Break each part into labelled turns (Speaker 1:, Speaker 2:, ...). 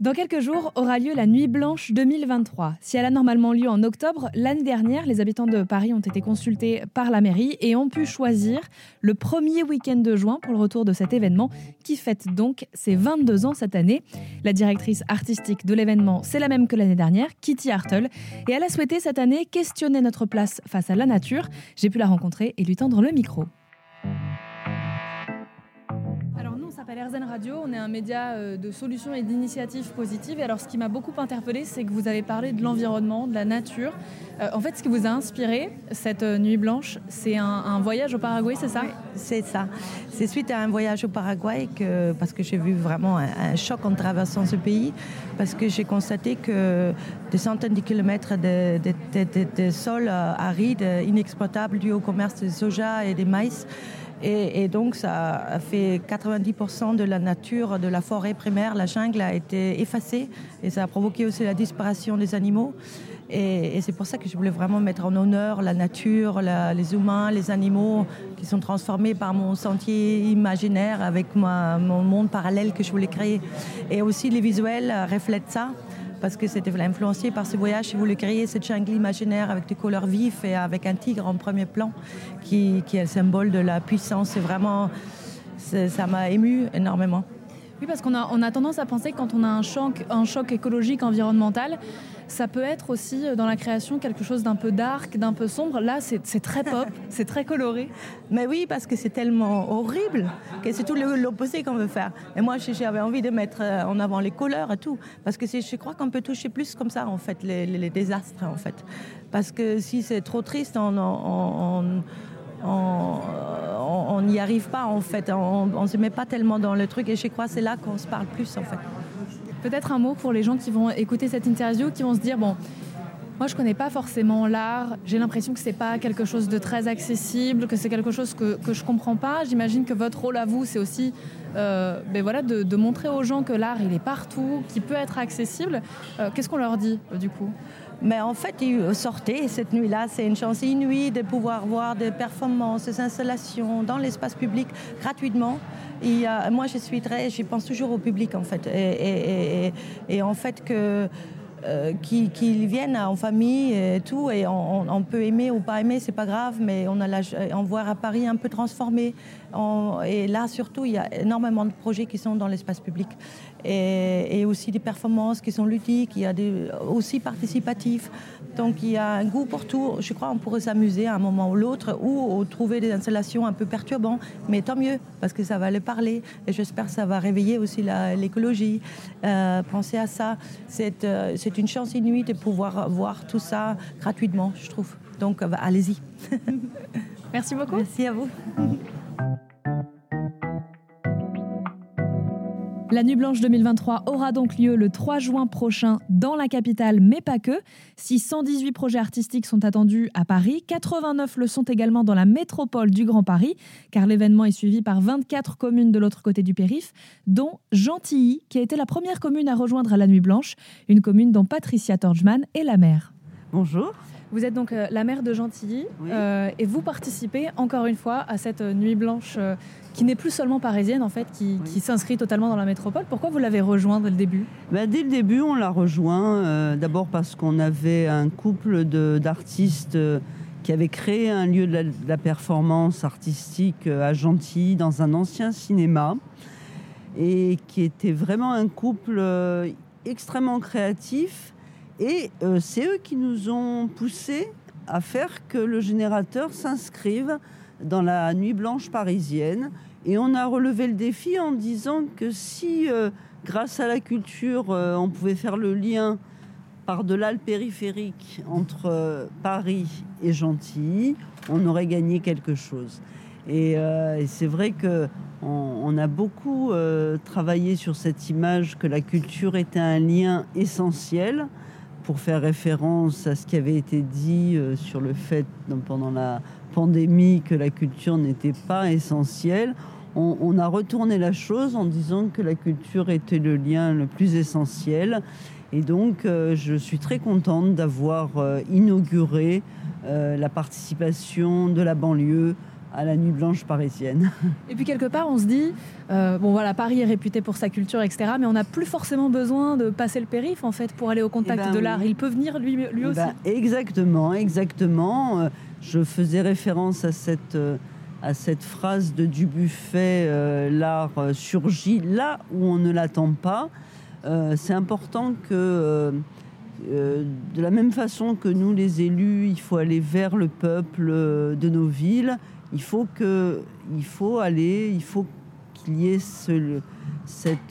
Speaker 1: Dans quelques jours aura lieu la Nuit Blanche 2023. Si elle a normalement lieu en octobre, l'année dernière, les habitants de Paris ont été consultés par la mairie et ont pu choisir le premier week-end de juin pour le retour de cet événement qui fête donc ses 22 ans cette année. La directrice artistique de l'événement, c'est la même que l'année dernière, Kitty Hartle, et elle a souhaité cette année questionner notre place face à la nature. J'ai pu la rencontrer et lui tendre le micro. S'appelle Radio. On est un média euh, de solutions et d'initiatives positives. Alors, ce qui m'a beaucoup interpellé, c'est que vous avez parlé de l'environnement, de la nature. Euh, en fait, ce qui vous a inspiré cette euh, nuit blanche, c'est un, voyage au Paraguay, c'est ça?
Speaker 2: C'est ça. C'est suite à un voyage au Paraguay que, parce que j'ai vu vraiment un, choc en traversant ce pays, parce que j'ai constaté que des centaines de kilomètres de, de, de sols arides, inexploitables, dus au commerce de soja et des maïs, et, donc, ça a fait 90% de la nature, de la forêt primaire, la jungle a été effacée et ça a provoqué aussi la disparition des animaux. Et, c'est pour ça que je voulais vraiment mettre en honneur la nature, les humains, les animaux qui sont transformés par mon sentier imaginaire avec mon monde parallèle que je voulais créer. Et aussi les visuels reflètent ça parce que c'était influencé par ce voyage. Vous voulez créer cette jungle imaginaire avec des couleurs vives et avec un tigre en premier plan qui, est le symbole de la puissance. C'est vraiment, ça m'a ému énormément.
Speaker 1: Oui, parce qu'on a, on a tendance à penser que quand on a un choc, un choc écologique, environnemental, ça peut être aussi euh, dans la création quelque chose d'un peu dark, d'un peu sombre. Là, c'est très pop, c'est très coloré.
Speaker 2: Mais oui, parce que c'est tellement horrible que c'est tout l'opposé qu'on veut faire. Et moi, j'avais envie de mettre euh, en avant les couleurs et tout, parce que je crois qu'on peut toucher plus comme ça, en fait, les, désastres, en fait. Parce que si c'est trop triste, on on n'y arrive pas en fait, on ne se met pas tellement dans le truc et je crois que c'est là qu'on se parle plus en fait.
Speaker 1: Peut-être un mot pour les gens qui vont écouter cette interview, qui vont se dire, bon, moi je connais pas forcément l'art, j'ai l'impression que c'est pas quelque chose de très accessible, que c'est quelque chose que, que je comprends pas. J'imagine que votre rôle à vous, c'est aussi euh, ben voilà, de, montrer aux gens que l'art il est partout, qu'il peut être accessible. Euh, qu'est-ce qu'on leur dit du coup?
Speaker 2: Mais en fait, sortez cette nuit-là. C'est une chance inouïe de pouvoir voir des performances, des installations dans l'espace public gratuitement. Moi, je suis très, je pense toujours au public en fait, et en fait que euh, qu'ils viennent en famille et tout, et on, peut aimer ou pas aimer, c'est pas grave, mais on a la, on voit à Paris un peu transformé. et là, surtout, il y a énormément de projets qui sont dans l'espace public et, aussi des performances qui sont ludiques, il y a des, aussi participatifs. Donc il y a un goût pour tout. Je crois qu'on pourrait s'amuser à un moment ou l'autre ou, trouver des installations un peu perturbantes, mais tant mieux parce que ça va le parler et j'espère que ça va réveiller aussi l'écologie. Euh, pensez à ça. Euh, c'est une chance inouïe de pouvoir voir tout ça gratuitement, je trouve. Donc euh, allez-y.
Speaker 1: Merci beaucoup.
Speaker 2: Merci à vous.
Speaker 1: La Nuit Blanche 2023 aura donc lieu le 3 juin prochain dans la capitale, mais pas que. Si 118 projets artistiques sont attendus à Paris, 89 le sont également dans la métropole du Grand Paris, car l'événement est suivi par 24 communes de l'autre côté du périph', dont Gentilly, qui a été la première commune à rejoindre la Nuit Blanche, une commune dont Patricia Torgman est la maire.
Speaker 2: Bonjour.
Speaker 1: Vous êtes donc euh, la maire de Gentilly euh, et vous participez encore une fois à cette euh, nuit blanche qui n'est plus seulement parisienne en fait, qui, s'inscrit totalement dans la métropole. Pourquoi vous l'avez rejoint dès le début?
Speaker 3: Ben, Dès le début, on l'a rejoint d'abord parce qu'on avait un couple d'artistes qui avait créé un lieu de la, performance artistique à Gentilly dans un ancien cinéma et qui était vraiment un couple extrêmement créatif et euh, c'est eux qui nous ont poussé à faire que le générateur s'inscrive dans la nuit blanche parisienne. Et on a relevé le défi en disant que si, euh, grâce à la culture, euh, on pouvait faire le lien par-delà le périphérique entre Paris et Gentilly, on aurait gagné quelque chose. Et, c'est vrai que on, a beaucoup travaillé sur cette image que la culture était un lien essentiel pour faire référence à ce qui avait été dit euh, sur le fait pendant la pandémie que la culture n'était pas essentielle, on, a retourné la chose en disant que la culture était le lien le plus essentiel. Et donc, euh, je suis très contente d'avoir euh, inauguré la participation de la banlieue à la nuit blanche parisienne.
Speaker 1: Et puis quelque part, on se dit, euh, bon voilà, Paris est réputé pour sa culture, etc. Mais on n'a plus forcément besoin de passer le périph' en fait pour aller au contact
Speaker 3: Eh ben
Speaker 1: de l'art. Il peut venir lui, lui
Speaker 3: Eh
Speaker 1: aussi.
Speaker 3: ben, exactement, exactement. Euh, Je faisais référence à cette, euh, à cette phrase de Dubuffet, euh, l'art surgit là où on ne l'attend pas. Euh, C'est important que, euh, de la même façon que nous, les élus, il faut aller vers le peuple euh, de nos villes. Il faut, que, il faut aller, il faut qu'il y ait ce,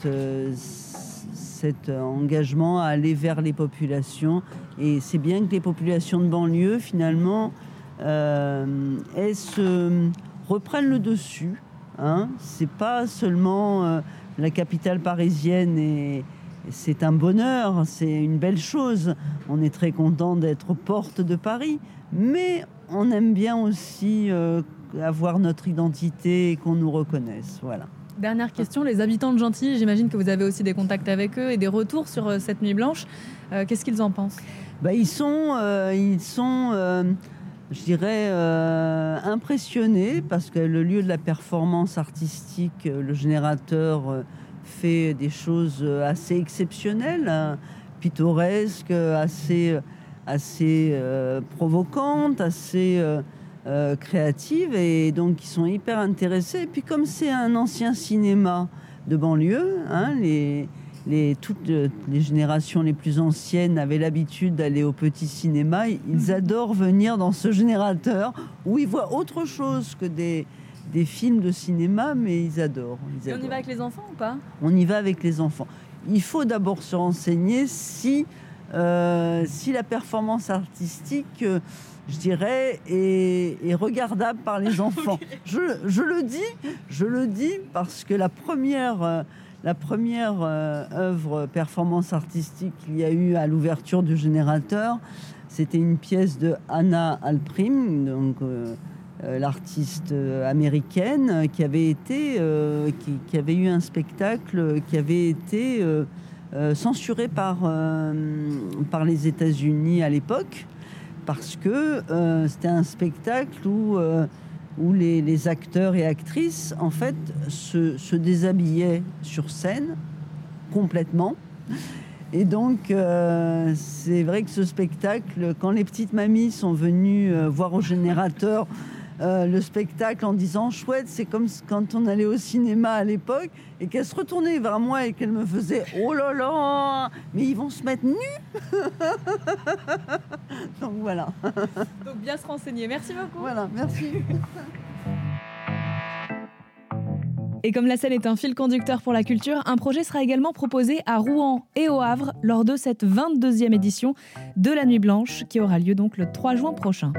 Speaker 3: euh, cet engagement à aller vers les populations. Et c'est bien que les populations de banlieue, finalement, elles se reprennent le dessus. Hein. C'est pas seulement la capitale parisienne et c'est un bonheur, c'est une belle chose. On est très content d'être aux portes de Paris, mais on aime bien aussi euh, avoir notre identité et qu'on nous reconnaisse. Voilà.
Speaker 1: Dernière question, les habitants de Gentilly, j'imagine que vous avez aussi des contacts avec eux et des retours sur euh, cette nuit blanche. Euh, Qu'est-ce qu'ils en pensent?
Speaker 3: Bah, ils sont, euh, ils sont je dirais, impressionnés parce que le lieu de la performance artistique, le générateur, fait des choses euh, assez exceptionnelles, hein, pittoresques, assez, assez euh, provocantes, assez euh, euh, créatives. Et donc, ils sont hyper intéressés. Et puis, comme c'est un ancien cinéma de banlieue, hein, les, les, toutes les générations les plus anciennes avaient l'habitude d'aller au petit cinéma. Ils adorent venir dans ce générateur où ils voient autre chose que des, des films de cinéma, mais ils adorent. ils
Speaker 1: Et on y va avec les enfants ou pas?
Speaker 3: On y va avec les enfants. Il faut d'abord se renseigner si, euh, si la performance artistique, euh, je dirais, est, est regardable par les enfants. je, je le dis, je le dis parce que la première, euh, la première œuvre performance artistique qu'il y a eu à l'ouverture du générateur, c'était une pièce de Anna Alprim, donc l'artiste euh, américaine, euh, qui avait été, euh, qui, avait eu un spectacle euh, qui avait été euh, euh, censuré par, euh, par les États-Unis à l'époque, parce que euh, c'était un spectacle où, euh, où les, acteurs et actrices, en fait, se, se déshabillaient sur scène complètement. Et donc, euh, c'est vrai que ce spectacle, quand les petites mamies sont venues euh, voir au générateur euh, le spectacle en disant chouette, c'est comme quand on allait au cinéma à l'époque et qu'elle se retournait vers moi et qu'elle me faisait oh là là, mais ils vont se mettre nus. donc voilà,
Speaker 1: Donc bien se renseigner. Merci beaucoup.
Speaker 3: voilà, merci.
Speaker 1: Et comme la scène est un fil conducteur pour la culture, un projet sera également proposé à Rouen et au Havre lors de cette 22e édition de la Nuit Blanche qui aura lieu donc le 3 juin prochain.